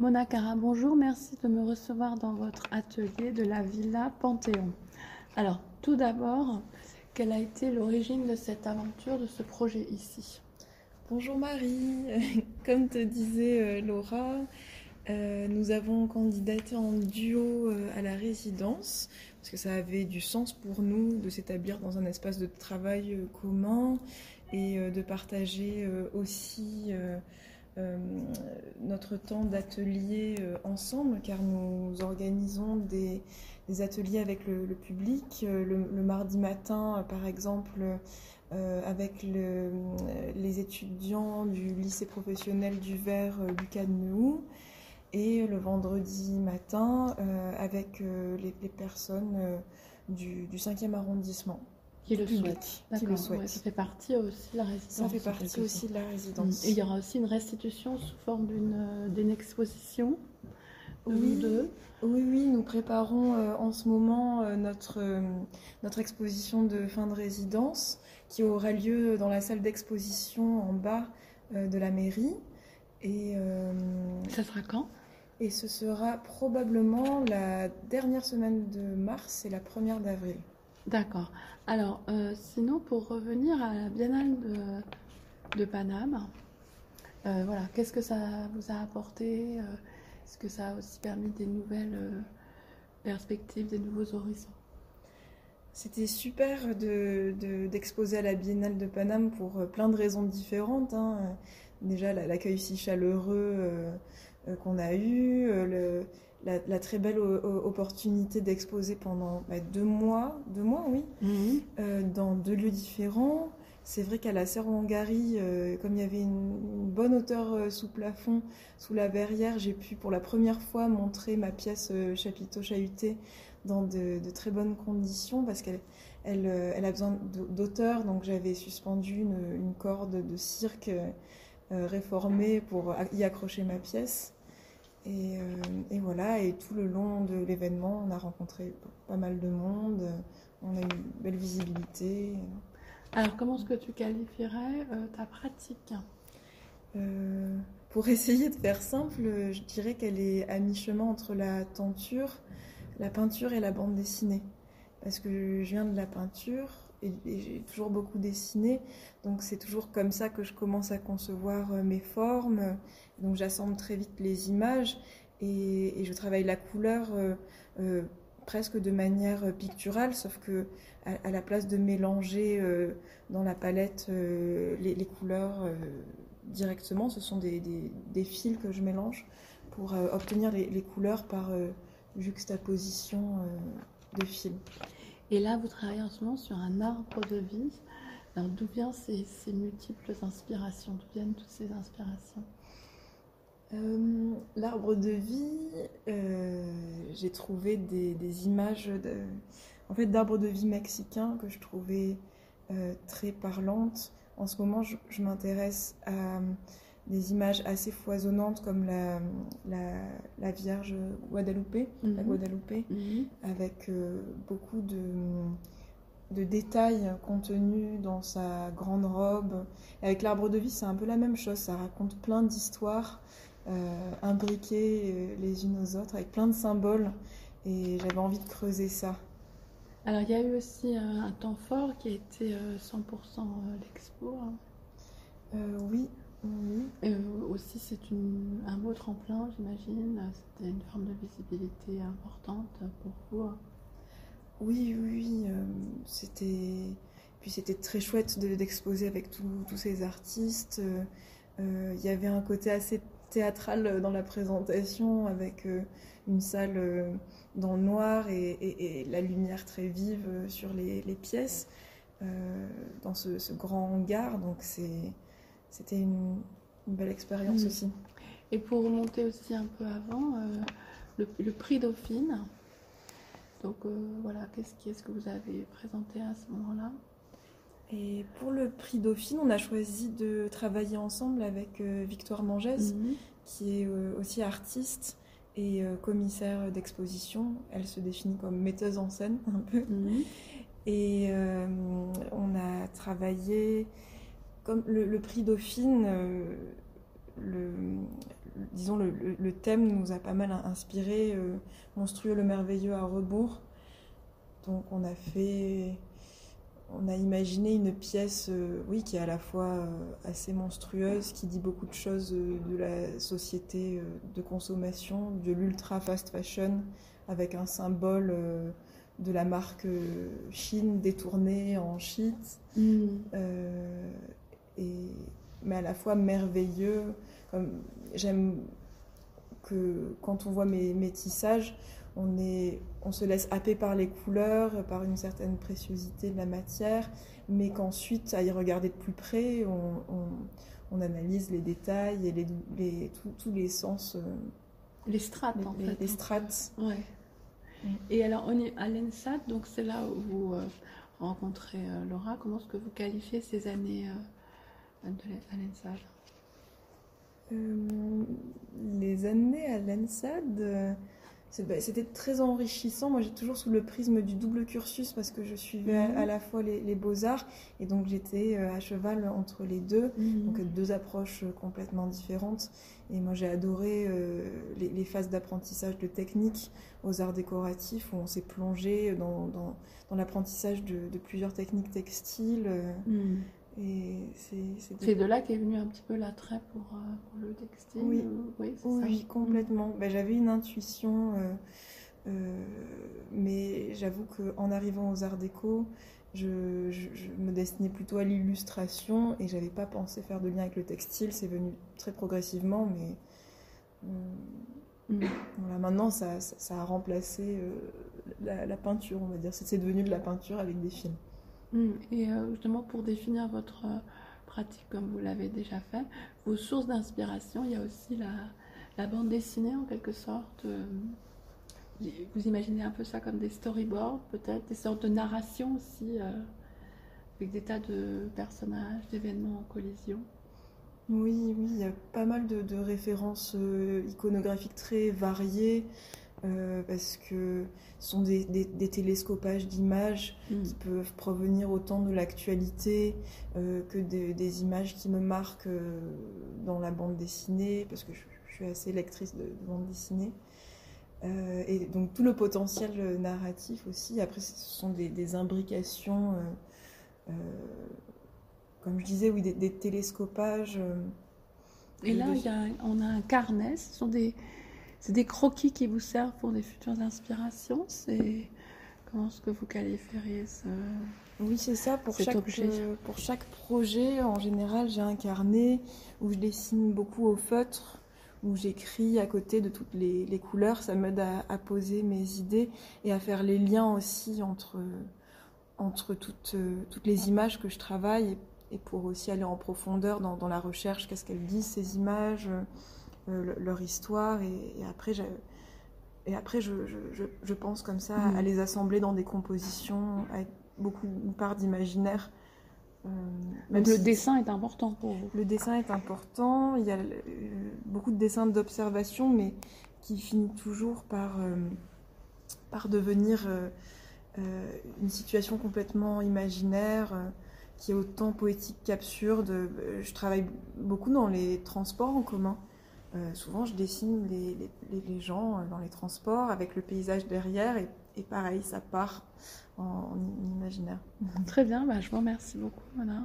Mona Cara, bonjour, merci de me recevoir dans votre atelier de la Villa Panthéon. Alors, tout d'abord, quelle a été l'origine de cette aventure, de ce projet ici? Bonjour Marie, comme te disait euh, Laura, euh, nous avons candidaté en duo euh, à la résidence parce que ça avait du sens pour nous de s'établir dans un espace de travail commun et de partager aussi notre temps d'atelier ensemble car nous organisons des, ateliers avec le, public. Le, mardi matin, par exemple, avec les étudiants du lycée professionnel du Vert Lucas de et le vendredi matin euh, avec euh, les, personnes euh, du, du, 5e arrondissement. Qui le souhaitent. ça fait partie aussi de la résidence. Ça fait partie aussi de la résidence. Et il y aura aussi une restitution sous forme d'une exposition oui. Oui, oui, nous préparons en ce moment notre, notre exposition de fin de résidence qui aura lieu dans la salle d'exposition en bas de la mairie. Et ça sera quand? et ce sera probablement la dernière semaine de mars et la première d'avril. D'accord. Alors, euh, sinon, pour revenir à la Biennale de, Paname, euh, voilà, qu'est-ce que ça vous a apporté euh, Est-ce que ça a aussi permis des nouvelles perspectives, des nouveaux horizons? C'était super d'exposer de, à la Biennale de Paname pour plein de raisons différentes. Hein. Déjà, l'accueil si chaleureux qu'on a eu, la, très belle opportunité d'exposer pendant bah, deux mois, deux mois, oui, mhm. euh, dans deux lieux différents. C'est vrai qu'à la serre Wangari, comme il y avait une, bonne hauteur sous plafond, sous la verrière, j'ai pu pour la première fois montrer ma pièce chapiteau chahuté dans de, très bonnes conditions parce qu'elle elle, a besoin d'auteur. Donc j'avais suspendu une, corde de cirque réformée pour y accrocher ma pièce. Euh, et, voilà, et tout le long de l'événement, on a rencontré pas mal de monde, on a eu une belle visibilité. Alors, comment est-ce que tu qualifierais euh, ta pratique? Euh, Pour essayer de faire simple, je dirais qu'elle est à mi-chemin entre la tenture, la peinture et la bande dessinée. Parce que je viens de la peinture et, j'ai toujours beaucoup dessiné, donc c'est toujours comme ça que je commence à concevoir mes formes donc j'assemble très vite les images et, je travaille la couleur euh, euh, presque de manière picturale, sauf que à, la place de mélanger euh, dans la palette les, couleurs directement, ce sont des, fils que je mélange pour obtenir les, couleurs par juxtaposition de fils. Et là, vous travaillez en ce moment sur un arbre de vie. D'où viennent ces, multiples inspirations? D'où viennent toutes ces inspirations? Euh, l'arbre de vie, euh, j'ai trouvé des, images en fait, d'arbres de vie mexicains que je trouvais euh, très parlantes. En ce moment, je, m'intéresse à des images assez foisonnantes comme la, la, Vierge Guadalupe, la mhm. Guadalupe mhm. avec beaucoup de, de détails contenus dans sa grande robe. avec l'arbre de vie, c'est un peu la même chose. Ça raconte plein d'histoires euh, imbriquées euh, les unes aux autres avec plein de symboles et j'avais envie de creuser ça. Alors il y a eu aussi un, temps fort qui a été 100% euh, l'expo. Hein. oui, oui. aussi c'est un beau tremplin j'imagine, c'était une forme de visibilité importante pour vous. Oui, oui, c'était... Puis c'était très chouette d'exposer avec tous ces artistes. Il y avait un côté assez théâtrale dans la présentation avec euh, une salle euh, dans le noir et, la lumière très vive euh, sur les, pièces dans ce, grand hangar. Donc c'était une, belle expérience mm. aussi. Et pour remonter aussi un peu avant, le, prix Dauphine. Donc voilà, qu'est-ce que vous avez présenté à ce moment-là? Et pour le prix Dauphine, on a choisi de travailler ensemble avec euh, Victoire Mangès, mhm. qui est euh, aussi artiste et euh, commissaire d'exposition. Elle se définit comme metteuse en scène un peu. Mhm. Et on a travaillé comme le, prix Dauphine. le, disons le, le, thème nous a pas mal inspiré. Monstrueux le merveilleux à rebours. Donc on a fait on a imaginé une pièce, euh, oui, qui est à la fois euh, assez monstrueuse, qui dit beaucoup de choses euh, de la société de consommation, de l'ultra fast fashion, avec un symbole de la marque Chine détourné en shit, mm. Et, mais à la fois merveilleux. J'aime que quand on voit mes, mes tissages, on, est, on se laisse happer par les couleurs, par une certaine préciosité de la matière, mais qu'ensuite, à y regarder de plus près, on, analyse les détails et les, tous les sens. Euh, les strates, en fait. Les strates. Ouais. Mm. Et alors, on est à l'ENSAD, donc c'est là où vous euh, rencontrez euh, Laura. Comment est-ce que vous qualifiez ces années à l'ENSAD Les années à l'ENSAD bah, c'était très enrichissant. Moi, j'ai toujours sous le prisme du double cursus parce que je suivais à, mhm. la fois les, beaux-arts et donc j'étais euh, à cheval entre les deux, mhm. donc deux approches euh, complètement différentes. Et moi, j'ai adoré euh, les, phases d'apprentissage de techniques aux arts décoratifs où on s'est plongé dans, dans, l'apprentissage de, plusieurs techniques textiles. C'est de là qu'est venu un petit peu l'attrait pour, euh, pour, le textile Oui, oui, complètement. Ben, J'avais une intuition, euh, euh, mais j'avoue qu'en arrivant aux arts déco, je, je, me destinais plutôt à l'illustration et j'avais pas pensé faire de lien avec le textile. C'est venu très progressivement, mais mm. voilà, maintenant ça, ça, a remplacé la, la, peinture, on va dire. C'est devenu de la peinture avec des films. Mm. Et euh, justement, pour définir votre euh, pratique comme vous l'avez déjà fait, vos sources d'inspiration, il y a aussi la, bande dessinée en quelque sorte. Euh, vous imaginez un peu ça comme des storyboards, peut-être, des sortes de narration aussi, avec des tas de personnages, d'événements en collision. Oui, oui, il y a pas mal de références iconographiques très variées. Euh, parce que ce sont des, télescopages d'images mm. qui peuvent provenir autant de l'actualité euh, que des images qui me marquent euh, dans la bande dessinée, parce que je, suis assez lectrice de, bande dessinée. et donc tout le potentiel narratif aussi. Après, ce sont des, imbrications, comme je disais, oui, des, télescopages. et là, on a un carnet, ce sont des c'est des croquis qui vous servent pour des futures inspirations. C'est comment est-ce que vous qualifieriez ce Oui, c'est ça. Pour chaque, euh, pour chaque projet, en général, j'ai un carnet où je dessine beaucoup au feutre, où j'écris à côté de toutes les, les couleurs. Ça m'aide à, poser mes idées et à faire les liens aussi entre, entre toutes, toutes les images que je travaille et, pour aussi aller en profondeur dans, dans la recherche. Qu'est-ce qu'elles disent ces images euh, leur histoire et, après, et après je, je, je, pense comme ça à mm. les assembler dans des compositions avec beaucoup une part d'imaginaire. Euh, le dessin est important pour vous. Le dessin est important. Il y a euh, beaucoup de dessins d'observation, mais qui finit toujours par, par devenir une situation complètement imaginaire, qui est autant poétique qu'absurde. Je travaille beaucoup dans les transports en commun. Euh, souvent, je dessine les, gens euh, dans les transports avec le paysage derrière et, pareil, ça part en, imaginaire. Très bien, bah, je vous remercie beaucoup. Voilà.